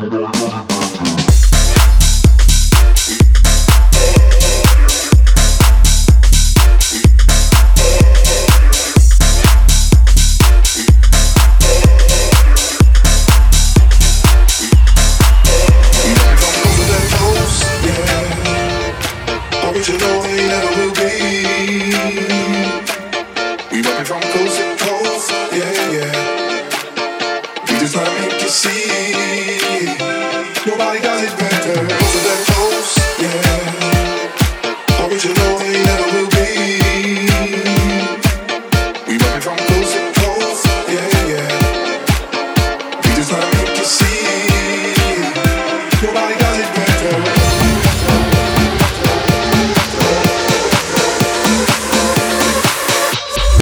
you know they never will be. We rockin' drunk coast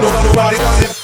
Does it